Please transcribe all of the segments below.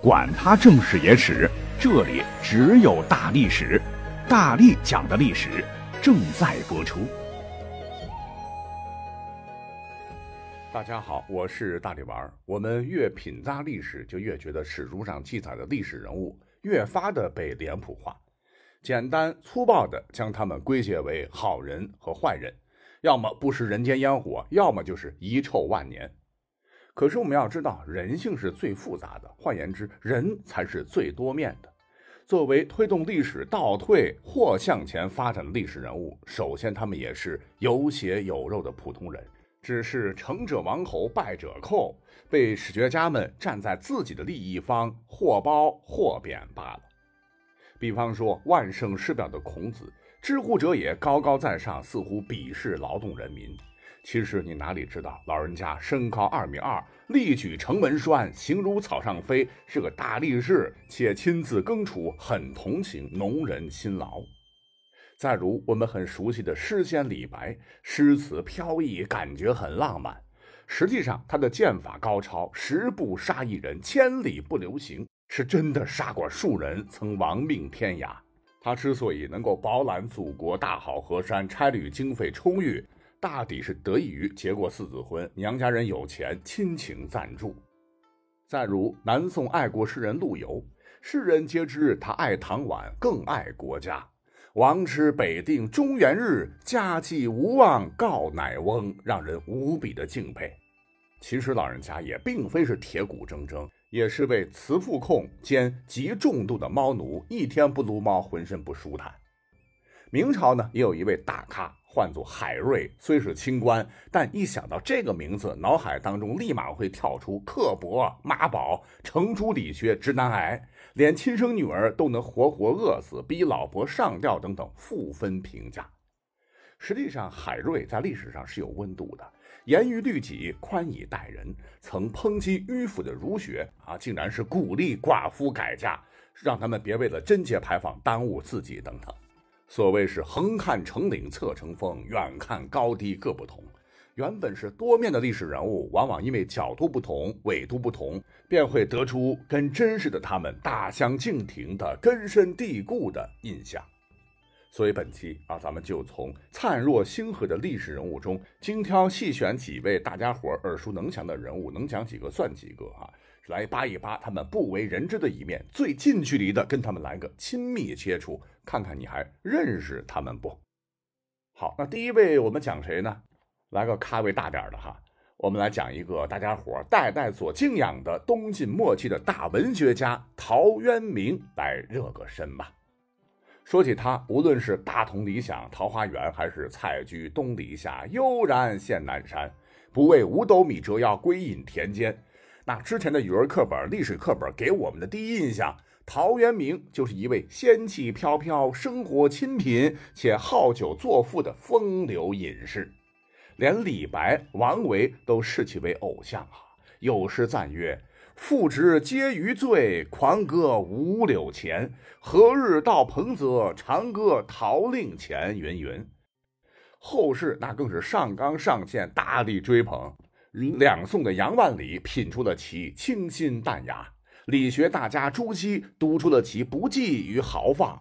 管他正史野史，这里只有大历史，大力讲的历史正在播出。大家好，我是大力丸儿。我们越品大历史，就越觉得史书上记载的历史人物越发的被脸谱化，简单粗暴的将他们归结为好人和坏人，要么不食人间烟火，要么就是遗臭万年。可是我们要知道，人性是最复杂的，换言之，人才是最多面的。作为推动历史倒退或向前发展的历史人物，首先他们也是有血有肉的普通人，只是成者王侯，败者寇，被史学家们站在自己的利益方或褒或贬罢了。比方说，万圣师表的孔子，知乎者也高高在上，似乎鄙视劳动人民。其实你哪里知道，老人家身高二米二，力举城门栓，形如草上飞，是个大力士，且亲自耕锄，很同情农人辛劳。再如我们很熟悉的诗仙李白，诗词飘逸，感觉很浪漫，实际上他的剑法高超，十步杀一人，千里不留行，是真的杀过数人，曾亡命天涯。他之所以能够饱览祖国大好河山，差旅经费充裕。大抵是得益于结过四子婚，娘家人有钱，亲情赞助。再如南宋爱国诗人陆游，世人皆知他爱唐婉，更爱国家。王师北定中原日，家祭无忘告乃翁，让人无比的敬佩。其实老人家也并非是铁骨铮铮，也是位慈父控兼极重度的猫奴，一天不撸猫，浑身不舒坦。明朝呢，也有一位大咖。唤作海瑞，虽是清官，但一想到这个名字，脑海当中立马会跳出刻薄、妈宝、程朱理学、直男癌，连亲生女儿都能活活饿死，逼老婆上吊等等负分评价。实际上，海瑞在历史上是有温度的，严于律己，宽以待人，曾抨击迂腐的儒学啊，竟然是鼓励寡妇改嫁，让他们别为了贞节牌坊耽误自己等等。所谓是横看成岭侧成峰，远看高低各不同。原本是多面的历史人物，往往因为角度不同、纬度不同，便会得出跟真实的他们大相径庭的根深蒂固的印象。所以本期啊，咱们就从灿若星河的历史人物中精挑细选几位大家伙耳熟能详的人物，能讲几个算几个啊。来扒一扒他们不为人知的一面，最近距离的跟他们来个亲密接触，看看你还认识他们不？好，那第一位我们讲谁呢？来个咖位大点的哈，我们来讲一个大家伙代代所敬仰的东晋末期的大文学家陶渊明，来热个身吧。说起他，无论是大同理想桃花源，还是采菊东篱下，悠然见南山，不为五斗米折腰，归隐田间。那之前的语文课本、历史课本给我们的第一印象，陶渊明就是一位仙气飘飘、生活清贫且好酒作赋的风流隐士，连李白、王维都视其为偶像啊。有诗赞曰：“赋值皆余醉，狂歌五柳前。何日到彭泽，长歌陶令前。”云云。后世那更是上纲上线，大力追捧。两宋的杨万里品出了其清新淡雅，理学大家朱熹读出了其不羁与豪放。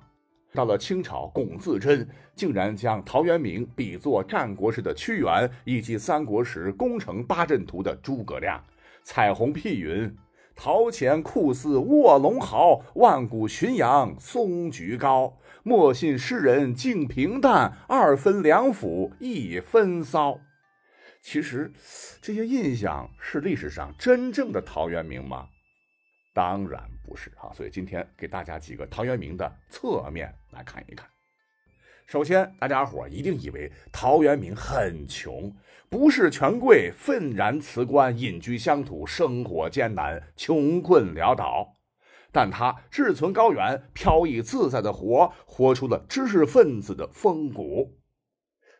到了清朝，龚自珍竟然将陶渊明比作战国时的屈原，以及三国时攻城八阵图的诸葛亮。彩虹屁云：陶潜酷似卧龙豪，万古浔阳松菊高。莫信诗人竟平淡，二分两府一分骚。其实，这些印象是历史上真正的陶渊明吗？当然不是啊！所以今天给大家几个陶渊明的侧面来看一看。首先，大家伙一定以为陶渊明很穷，不是权贵，愤然辞官，隐居乡土，生活艰难，穷困潦倒。但他志存高远，飘逸自在的活，活出了知识分子的风骨。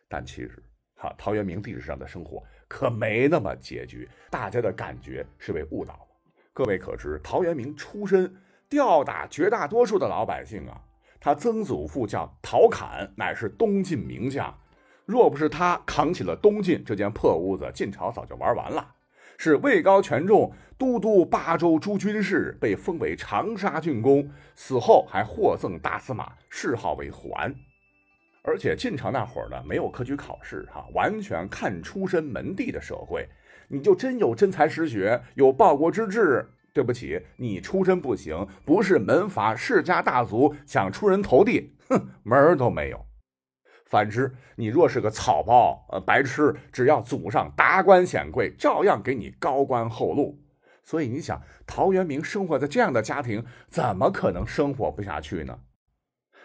但其实。哈，陶渊明历史上的生活可没那么拮据，大家的感觉是被误导了。各位可知，陶渊明出身吊打绝大多数的老百姓啊！他曾祖父叫陶侃，乃是东晋名将。若不是他扛起了东晋这间破屋子，晋朝早就玩完了。是位高权重，都督八州诸军事，被封为长沙郡公。死后还获赠大司马，谥号为桓。而且晋朝那会儿呢，没有科举考试，哈，完全看出身门第的社会。你就真有真才实学，有报国之志，对不起，你出身不行，不是门阀世家大族，想出人头地，哼，门儿都没有。反之，你若是个草包，呃，白痴，只要祖上达官显贵，照样给你高官厚禄。所以你想，陶渊明生活在这样的家庭，怎么可能生活不下去呢？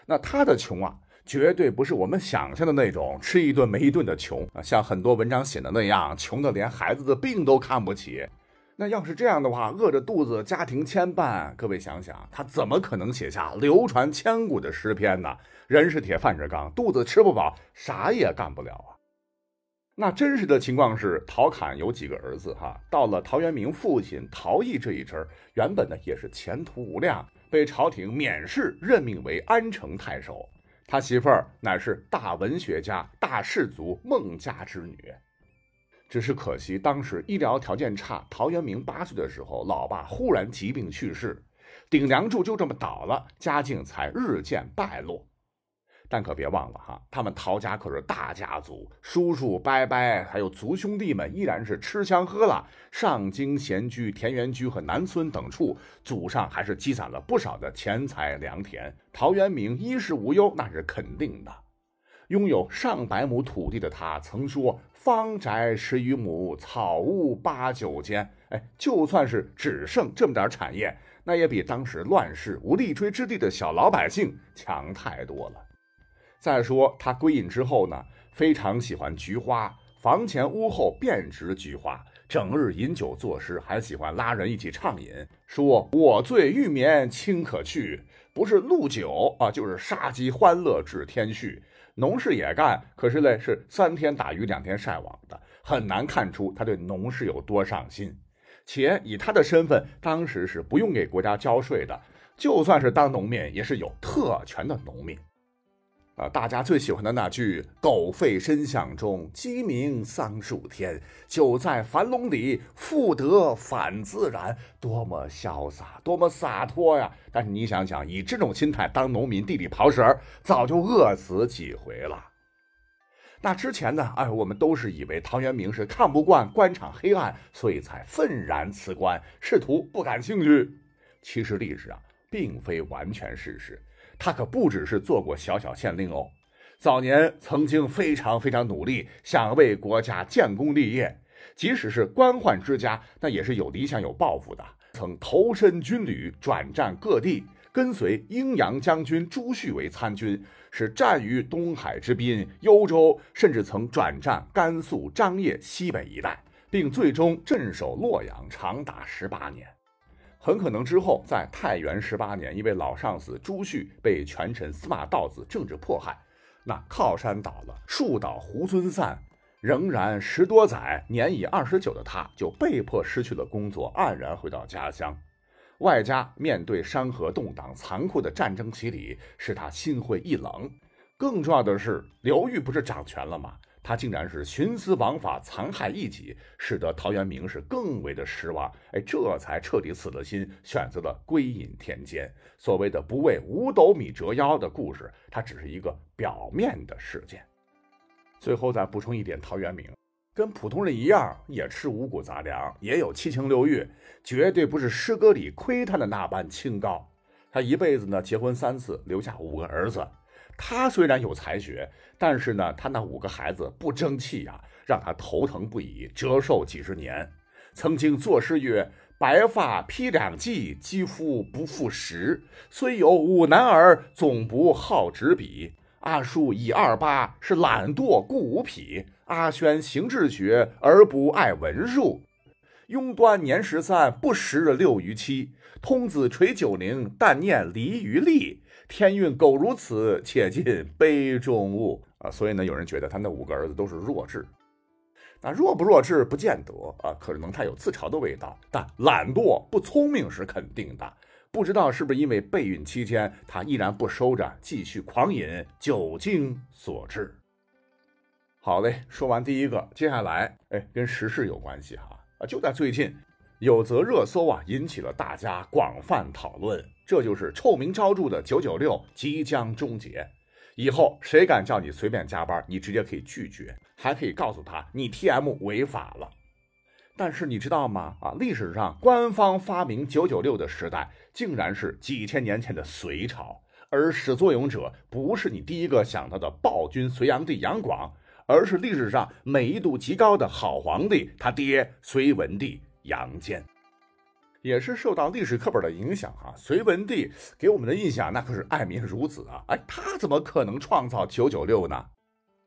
那他的穷啊，绝对不是我们想象的那种吃一顿没一顿的穷啊，像很多文章写的那样，穷的连孩子的病都看不起。那要是这样的话，饿着肚子，家庭牵绊，各位想想，他怎么可能写下流传千古的诗篇呢？人是铁，饭是钢，肚子吃不饱，啥也干不了啊。那真实的情况是，陶侃有几个儿子哈，到了陶渊明父亲陶毅这一支，原本呢也是前途无量，被朝廷免试任命为安城太守。他媳妇儿乃是大文学家、大士族孟家之女。只是可惜，当时医疗条件差，陶渊明八岁的时候，老爸忽然疾病去世，顶梁柱就这么倒了，家境才日渐败落。但可别忘了哈，他们陶家可是大家族，叔叔伯伯还有族兄弟们依然是吃香喝辣。上京闲居田园居和南村等处，祖上还是积攒了不少的钱财良田。陶渊明衣食无忧，那是肯定的。拥有上百亩土地的他，曾说：“方宅十余亩，草屋八九间。”哎，就算是只剩这么点产业，那也比当时乱世无立锥之地的小老百姓强太多了。再说他归隐之后呢，非常喜欢菊花，房前屋后遍植菊花，整日饮酒作诗，还喜欢拉人一起畅饮，说：“我醉欲眠卿可去。”不是露酒啊，就是杀鸡欢乐至天绪。农事也干，可是嘞是三天打鱼两天晒网的，很难看出他对农事有多上心。且以他的身份，当时是不用给国家交税的，就算是当农民，也是有特权的农民。啊，大家最喜欢的那句“狗吠深巷中，鸡鸣桑树天。酒在樊笼里，复得返自然。”多么潇洒，多么洒脱呀！但是你想想，以这种心态当农民，地里刨食儿，早就饿死几回了。那之前呢？哎，我们都是以为陶渊明是看不惯官场黑暗，所以才愤然辞官，仕途不感兴趣。其实历史啊，并非完全事实。他可不只是做过小小县令哦，早年曾经非常非常努力，想为国家建功立业。即使是官宦之家，那也是有理想有抱负的。曾投身军旅，转战各地，跟随阴阳将军朱旭为参军，是战于东海之滨、幽州，甚至曾转战甘肃张掖西北一带，并最终镇守洛阳，长达十八年。很可能之后，在太元十八年，一位老上司朱旭被权臣司马道子政治迫害，那靠山倒了，树倒猢狲散，仍然十多载，年已二十九的他，就被迫失去了工作，黯然回到家乡。外加面对山河动荡、残酷的战争洗礼，使他心灰意冷。更重要的是，刘裕不是掌权了吗？他竟然是徇私枉法、残害异己，使得陶渊明是更为的失望。哎，这才彻底死了心，选择了归隐田间。所谓的“不为五斗米折腰”的故事，它只是一个表面的事件。最后再补充一点，陶渊明跟普通人一样，也吃五谷杂粮，也有七情六欲，绝对不是诗歌里窥探的那般清高。他一辈子呢，结婚三次，留下五个儿子。他虽然有才学，但是呢，他那五个孩子不争气呀，让他头疼不已，折寿几十年。曾经作诗曰：“白发披两髻，肌肤不复时。虽有五男儿，总不好执笔。阿叔已二八，是懒惰故无匹。阿轩行志学，而不爱文术。庸端年十三，不识六余七。通子垂九龄，但念离于利。”天运苟如此，且尽杯中物啊！所以呢，有人觉得他那五个儿子都是弱智。那弱不弱智不见得啊，可能他有自嘲的味道。但懒惰不聪明是肯定的。不知道是不是因为备孕期间他依然不收着，继续狂饮酒精所致。好嘞，说完第一个，接下来哎，跟时事有关系哈。啊，就在最近，有则热搜啊，引起了大家广泛讨论。这就是臭名昭著的九九六即将终结，以后谁敢叫你随便加班，你直接可以拒绝，还可以告诉他你 T M 违法了。但是你知道吗？啊，历史上官方发明九九六的时代，竟然是几千年前的隋朝，而始作俑者不是你第一个想到的暴君隋炀帝杨广，而是历史上美誉度极高的好皇帝他爹隋文帝杨坚。也是受到历史课本的影响啊，隋文帝给我们的印象那可是爱民如子啊，哎，他怎么可能创造九九六呢？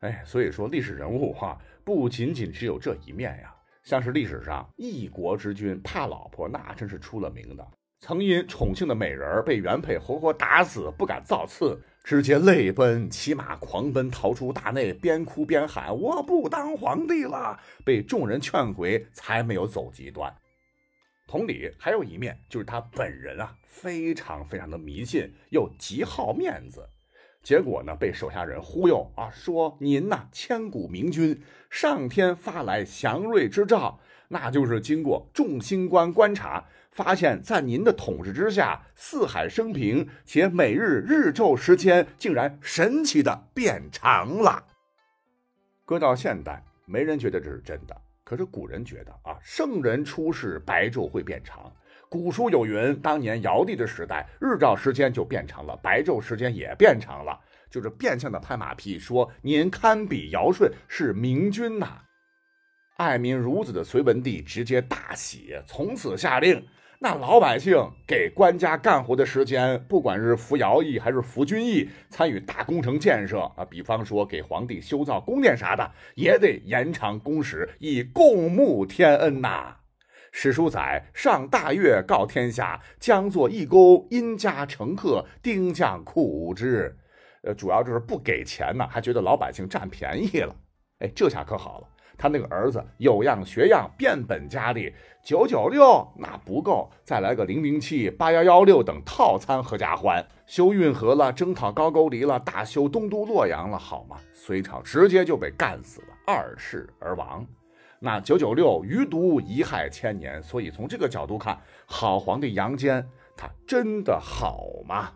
哎，所以说历史人物哈，不仅仅只有这一面呀。像是历史上一国之君怕老婆，那真是出了名的，曾因宠幸的美人被原配活活打死，不敢造次，直接泪奔，骑马狂奔，逃出大内，边哭边喊：“我不当皇帝了！”被众人劝回，才没有走极端。同理，还有一面就是他本人啊，非常非常的迷信，又极好面子。结果呢，被手下人忽悠啊，说您呐千古明君，上天发来祥瑞之兆，那就是经过众星官观察，发现，在您的统治之下，四海升平，且每日日昼时间竟然神奇的变长了。搁到现代，没人觉得这是真的。可是古人觉得啊，圣人出世，白昼会变长。古书有云，当年尧帝的时代，日照时间就变长了，白昼时间也变长了，就是变相的拍马屁，说您堪比尧舜，是明君呐。爱民如子的隋文帝直接大喜，从此下令。那老百姓给官家干活的时间，不管是服徭役还是服军役，参与大工程建设啊，比方说给皇帝修造宫殿啥的，也得延长工时，以共沐天恩呐。史书载：上大悦，告天下，将作一钩，因家乘客，丁将苦之。呃，主要就是不给钱呢，还觉得老百姓占便宜了。哎，这下可好了。他那个儿子有样学样，变本加厉，九九六那不够，再来个零零七、八幺幺六等套餐合家欢，修运河了，征讨高句丽了，大修东都洛阳了，好吗？隋朝直接就被干死了，二世而亡。那九九六余毒贻害千年，所以从这个角度看，好皇帝杨坚他真的好吗？